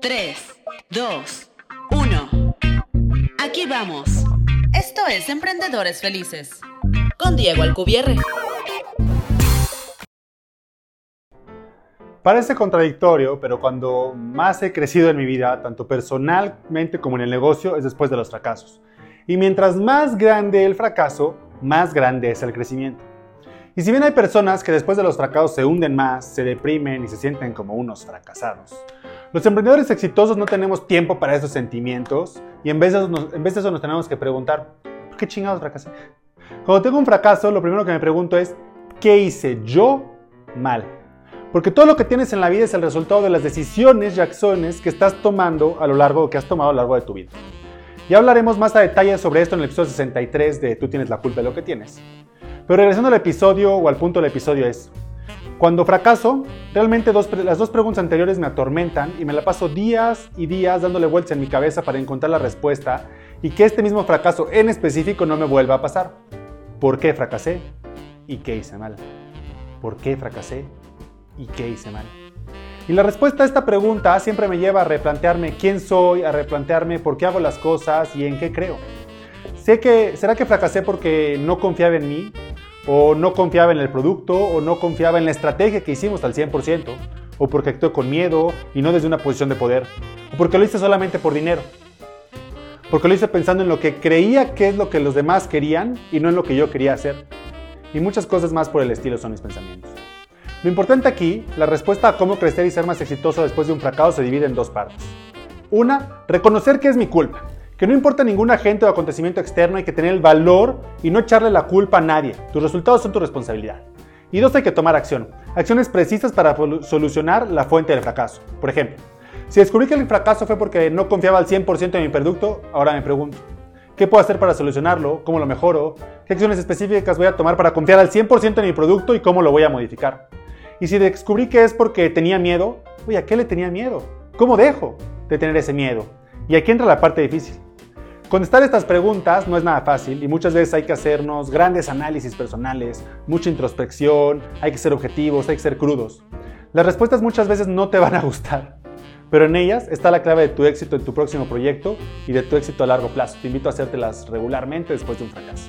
3, 2, 1. Aquí vamos. Esto es Emprendedores Felices. Con Diego Alcubierre. Parece contradictorio, pero cuando más he crecido en mi vida, tanto personalmente como en el negocio, es después de los fracasos. Y mientras más grande el fracaso, más grande es el crecimiento. Y si bien hay personas que después de los fracasos se hunden más, se deprimen y se sienten como unos fracasados, los emprendedores exitosos no tenemos tiempo para esos sentimientos y en vez de eso nos, tenemos que preguntar, ¿por qué chingados fracasé? Cuando tengo un fracaso, lo primero que me pregunto es, ¿qué hice yo mal? Porque todo lo que tienes en la vida es el resultado de las decisiones y acciones que estás tomando a lo largo, que has tomado a lo largo de tu vida. Ya hablaremos más a detalle sobre esto en el episodio 63 de Tú tienes la culpa de lo que tienes. Pero regresando al episodio o al punto del episodio es, cuando fracaso, realmente las dos preguntas anteriores me atormentan y me la paso días y días dándole vueltas en mi cabeza para encontrar la respuesta y que este mismo fracaso en específico no me vuelva a pasar. ¿Por qué fracasé? ¿Y qué hice mal? ¿Por qué fracasé? ¿Y qué hice mal? Y la respuesta a esta pregunta siempre me lleva a replantearme quién soy, a replantearme por qué hago las cosas y en qué creo. Sé que, ¿será que fracasé porque no confiaba en mí? ¿O no confiaba en el producto? ¿O no confiaba en la estrategia que hicimos al 100%? ¿O porque actué con miedo y no desde una posición de poder? ¿O porque lo hice solamente por dinero? Porque lo hice pensando en lo que creía que es lo que los demás querían y no en lo que yo quería hacer. Y muchas cosas más por el estilo son mis pensamientos. Lo importante aquí, la respuesta a cómo crecer y ser más exitoso después de un fracaso se divide en dos partes. Una, reconocer que es mi culpa, que no importa ningún agente o acontecimiento externo, hay que tener el valor y no echarle la culpa a nadie. Tus resultados son tu responsabilidad. Y dos, hay que tomar acción. Acciones precisas para solucionar la fuente del fracaso. Por ejemplo, si descubrí que el fracaso fue porque no confiaba al 100% en mi producto, ahora me pregunto, ¿qué puedo hacer para solucionarlo? ¿Cómo lo mejoro? ¿Qué acciones específicas voy a tomar para confiar al 100% en mi producto y cómo lo voy a modificar? Y si descubrí que es porque tenía miedo, oye, ¿a qué le tenía miedo? ¿Cómo dejo de tener ese miedo? Y aquí entra la parte difícil. Contestar estas preguntas no es nada fácil y muchas veces hay que hacernos grandes análisis personales, mucha introspección, hay que ser objetivos, hay que ser crudos. Las respuestas muchas veces no te van a gustar, pero en ellas está la clave de tu éxito en tu próximo proyecto y de tu éxito a largo plazo. Te invito a hacértelas regularmente después de un fracaso.